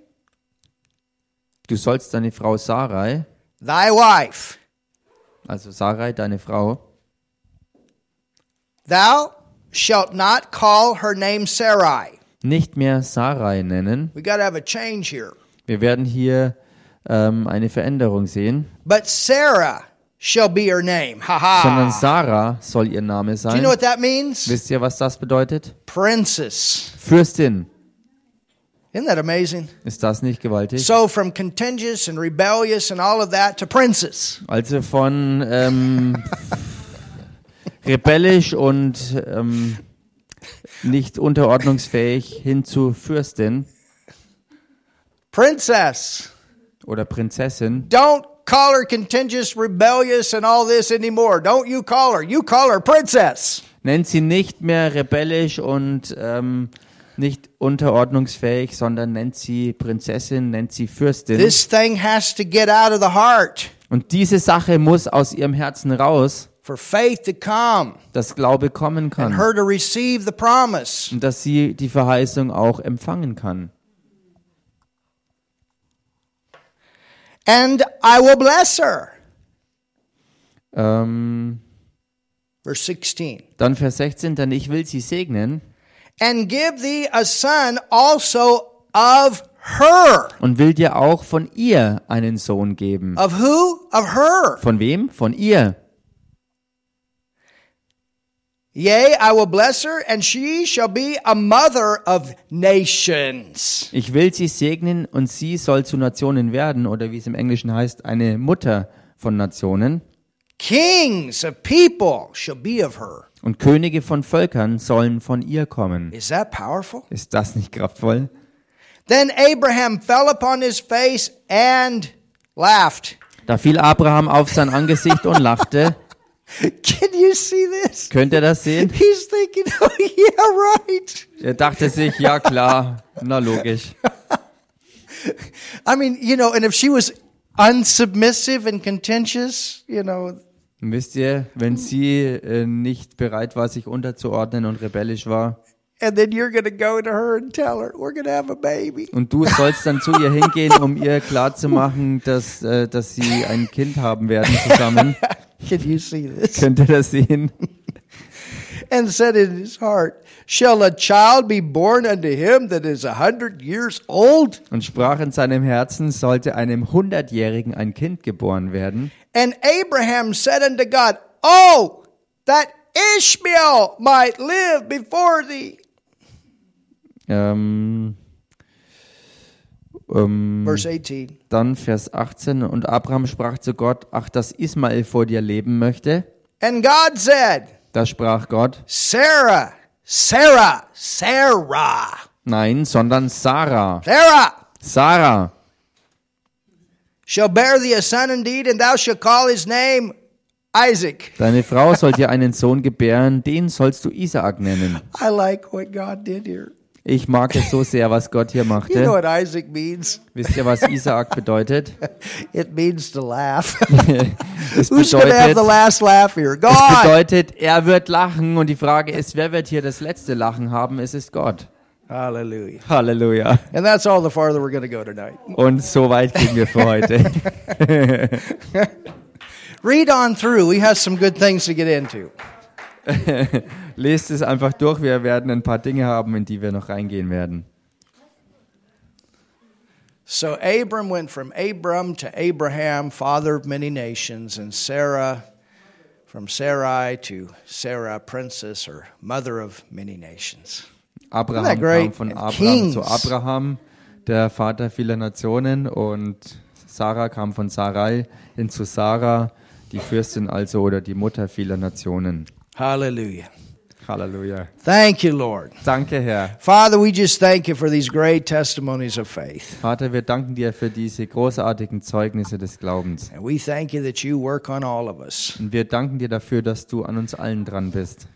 du sollst deine Frau Sarai, thy wife, also Sarai, deine Frau, thou shalt not call her name Sarai. Nicht mehr Sarai nennen. We got to have a change here. Wir werden hier ähm, eine Veränderung sehen. But Sarah shall be her name. Ha sondern ha. Sarah soll ihr Name Do you sein. know what that means? Wisst ihr, was das bedeutet? Princess. Fürstin. Isn't that amazing? Ist das nicht gewaltig? So from contagious and rebellious and all of that to princess. Also von ähm, rebellisch und ähm, nicht unterordnungsfähig hin zu Fürstin Princess. oder Prinzessin. Don't call her contagious, rebellious, and all this anymore. Don't you call her. You call her princess. Nennt sie nicht mehr rebellisch und ähm, nicht unterordnungsfähig, sondern nennt sie Prinzessin, nennt sie Fürstin. This thing has to get out of the heart Und diese Sache muss aus ihrem Herzen raus, for faith to come dass Glaube kommen and kann her to receive the promise. und dass sie die Verheißung auch empfangen kann. And I will bless her. Ähm, Verse 16. dann Vers 16, denn ich will sie segnen And give thee a son also of her. und will dir auch von ihr einen Sohn geben. Of who? Of her. Von wem? Von ihr. Yea, I will bless her, and she shall be a mother of nations. Ich will sie segnen und sie soll zu Nationen werden oder wie es im Englischen heißt, eine Mutter von Nationen. Kings of people shall be of her. Und Könige von Völkern sollen von ihr kommen. Is that powerful? Ist das nicht kraftvoll? Then Abraham fell upon his face and laughed. Da fiel Abraham auf sein Angesicht und lachte. Can you see this? Könnt ihr das sehen? He's thinking, oh, yeah, right. Er dachte sich, ja klar, na logisch. I mean, you know, and if she was unsubmissive and contentious, you know, wisst ihr, wenn sie äh, nicht bereit war, sich unterzuordnen und rebellisch war, and then you're going to go to her and tell her, we're going to have a baby. und du sollst dann zu ihr hingehen, um ihr klarzumachen, dass, äh, dass sie ein Kind haben werden zusammen. Can you see this? Könnt ihr das sehen? And said in his heart, Shall a child be born unto him that is a hundred years old? Und sprach in seinem Herzen, sollte einem Hundertjährigen ein Kind geboren werden. And Abraham said unto God, Oh, that Ishmael might live before thee. Ähm, ähm, Verse 18. dann Vers 18. Und Abraham sprach zu Gott, ach, dass Ismael vor dir leben möchte. And God said, Da sprach Gott, Sarah, Sarah, Sarah, nein, sondern Sarah. Sarah Sarah shall bear thee a son indeed, and thou shalt call his name Isaac. Deine Frau soll dir einen Sohn gebären, den sollst du Isaak nennen. I like what God did here. Ich mag es so sehr, was Gott hier You know what Isaac means? Wisst ihr, was Isaak bedeutet? It means to laugh. Es Who's to have bedeutet, the last laugh here? es God. bedeutet, er wird lachen und die Frage ist, wer wird hier das letzte Lachen haben? Es ist Gott. Hallelujah. Halleluja. And that's all the farther we're going to go tonight. Und so weit gehen wir für heute. Read on through. We have some good things to get into. Lest es einfach durch. Wir werden ein paar Dinge haben, in die wir noch reingehen werden. So Abram went from Abram to Abraham, father of many nations, and Sarah from Sarai to Sarah, princess or mother of many nations. Abraham kam von Abraham zu Abraham, der Vater vieler Nationen, und Sarah kam von Sarai hin zu Sarah, die Fürstin also oder die Mutter vieler Nationen. Hallelujah. Halleluja. Thank you, Lord. Danke, Herr. Father, we just thank you for these great testimonies of faith. Vater, wir danken dir für diese großartigen Zeugnisse des Glaubens. And we thank you that you work on all of us, Und wir danken dir dafür, dass du an uns allen dran bist,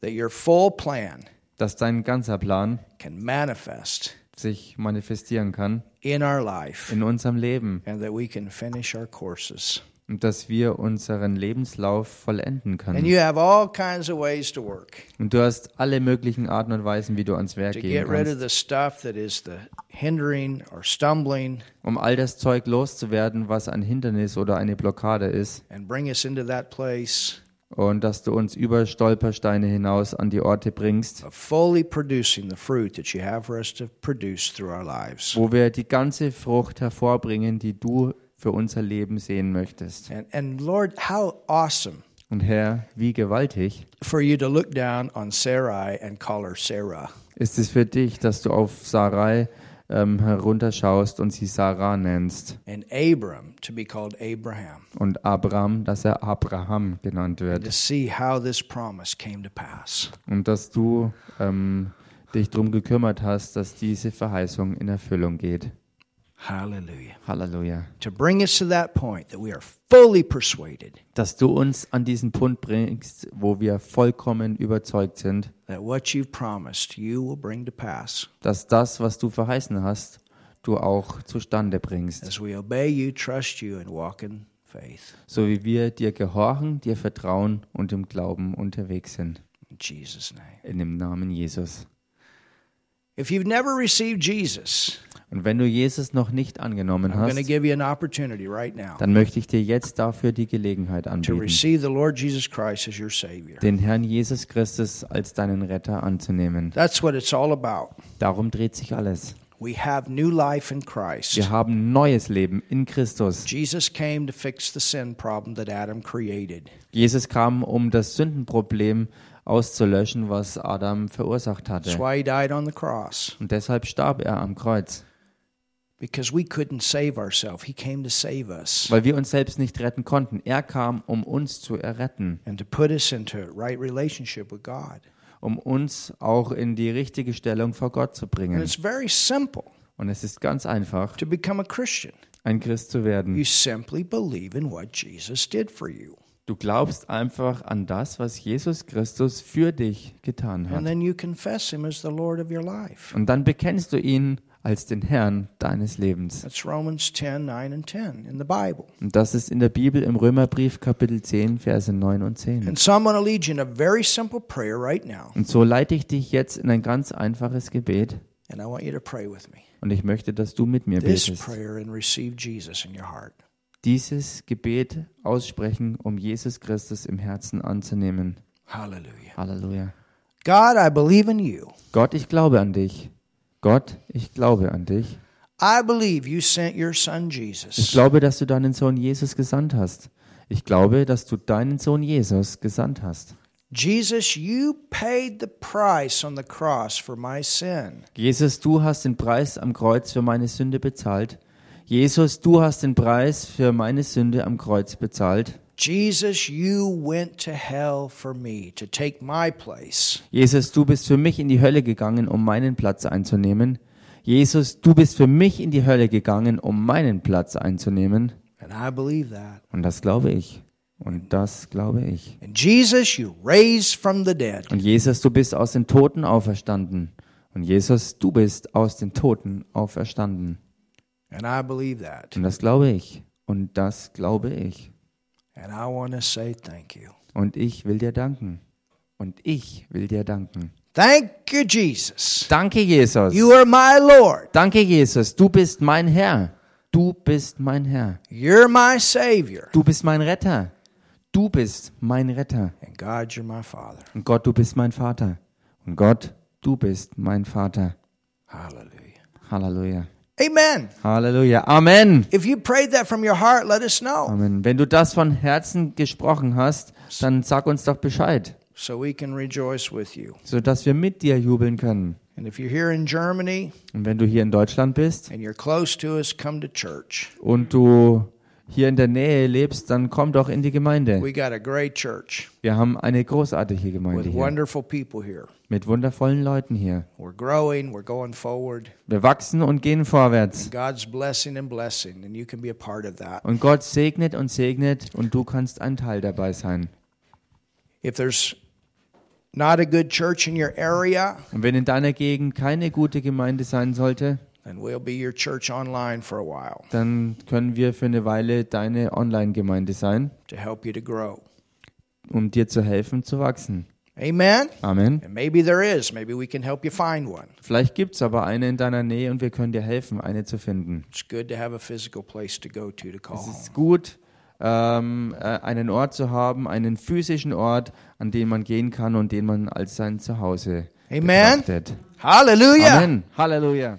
that your full plan dass dein ganzer Plan can manifest sich manifestieren kann in our life in unserem Leben and that we can finish our courses. Und dass wir unseren Lebenslauf vollenden And können. you have all kinds of ways to work Und du hast alle möglichen Arten und Weisen, wie du ans Werk to gehen get rid of kannst, the stuff that is the hindering or stumbling um all das Zeug loszuwerden, was ein Hindernis oder eine Blockade ist. and bring us into that place Und dass du uns über Stolpersteine hinaus an die Orte bringst, of fully producing the fruit that you have for us to produce through our lives. wo wir die ganze Frucht hervorbringen, die du für unser Leben sehen möchtest. And, and Lord, how awesome Und Herr, wie gewaltig for you to look down on Sarai and call her Sarah. ist es für dich, dass du auf Sarai ähm, herunterschaust und sie Sarah nennst and Abram to be called Abraham, und Abraham, dass er Abraham genannt to wird. see how this promise came to pass. Und dass du ähm, dich darum gekümmert hast, dass diese Verheißung in Erfüllung geht. Hallelujah. Halleluja. To bring us to that point that we are fully persuaded Dass du uns an diesen Punkt bringst, wo wir vollkommen überzeugt sind, that what you've promised you will bring to pass dass das, was du verheißen hast, du auch zustande bringst. as we obey you, trust you, and walk in faith. So wie wir dir gehorchen, dir vertrauen und im Glauben unterwegs sind. In Jesus' name. In dem Namen Jesus. If you've never received Jesus, Und wenn du Jesus noch nicht angenommen hast, right now dann möchte ich dir jetzt dafür die Gelegenheit anbieten, receive the Lord Jesus Christ as your Savior. den Herrn Jesus Christus als deinen Retter anzunehmen. That's what it's all about. Darum dreht sich alles. Wir haben neues Leben in Christus. Jesus came to fix the sin problem that Adam created. Jesus kam, um das Sündenproblem auszulöschen, was Adam verursacht hatte. why he died on the cross. Und deshalb starb er am Kreuz, Because we couldn't save ourselves. He came to save us weil wir uns selbst nicht retten konnten. Er kam, um uns zu erretten, and to put us into right relationship with God. um uns auch in die richtige Stellung vor Gott zu And bringen. it's very simple Und es ist ganz einfach, to become a Christian. ein Christ zu werden. You simply believe in what Jesus did for you. Du glaubst einfach an das, was Jesus Christus für dich getan And hat. then you confess him as the Lord of your life. Und dann bekennst du ihn als den Herrn deines Lebens. That's Romans 10, 9, and 10 in the Bible. Und das ist in der Bibel im Römerbrief Kapitel 10, Verse 9 und 10. And so I'm going to lead you in a very simple prayer right now. Und so leite ich dich jetzt in ein ganz einfaches Gebet. And I want you to pray with me. Und ich möchte, dass du mit mir This betest. prayer and receive Jesus in your heart. Dieses Gebet aussprechen, um Jesus Christus im Herzen anzunehmen. Hallelujah. Halleluja. God, I believe in you. Gott, ich glaube an dich. Gott, ich glaube an dich. Ich glaube, dass du deinen Sohn Jesus gesandt hast. Ich glaube, dass du deinen Sohn Jesus gesandt hast. Jesus, you paid the price on the cross for my sin. Jesus, du hast den Preis am Kreuz für meine Sünde bezahlt. Jesus, du hast den Preis für meine Sünde am Kreuz bezahlt. Jesus, you went to hell for me to take my place. Jesus, du bist für mich in die Hölle gegangen, um meinen Platz einzunehmen. Jesus, du bist für mich in die Hölle gegangen, um meinen Platz einzunehmen. And I believe that. Und das glaube ich. Und das glaube ich. And Jesus, you raised from the dead. Und Jesus, du bist aus den Toten auferstanden. Und Jesus, du bist aus den Toten auferstanden. And I believe that. Und das glaube ich. Und das glaube ich. Und ich will dir danken. Und ich will dir danken. Thank you, Jesus. Danke, Jesus. You are my Lord. Danke, Jesus. Du bist mein Herr. Du bist mein Herr. You're my Savior. Du bist mein Retter. Du bist mein Retter. And God, you're my Father. Und Gott, du bist mein Vater. Und Gott, du bist mein Vater. Hallelujah. Halleluja. Amen. Halleluja. Amen. If you prayed that from your heart, let us know Amen. Wenn du das von Herzen gesprochen hast, dann sag uns doch Bescheid, so we can rejoice with you. sodass wir mit dir jubeln können. And if you're here in Germany Und wenn du hier in Deutschland bist and you're close to us, come to church. und du hier in der Nähe lebst, dann komm doch in die Gemeinde. Wir haben eine großartige Gemeinde hier. Mit wundervollen Leuten hier. Wir wachsen und gehen vorwärts. Und Gott segnet und segnet und du kannst ein Teil dabei sein. If there's not a good church in your area, Und wenn in deiner Gegend keine gute Gemeinde sein sollte, then we'll be your church online for a while dann können wir für eine Weile deine Online-Gemeinde sein, to help you to grow. um dir zu helfen zu wachsen. Amen? Amen. And maybe there is. Maybe we can help you find one. Vielleicht gibt es aber eine in deiner Nähe und wir können dir helfen, eine zu finden. It's good to have a physical place to go to to call Es ist gut, ähm, äh, einen Ort zu haben, einen physischen Ort, an den man gehen kann und den man als sein Zuhause Amen. betrachtet. Hallelujah. Amen. Halleluja.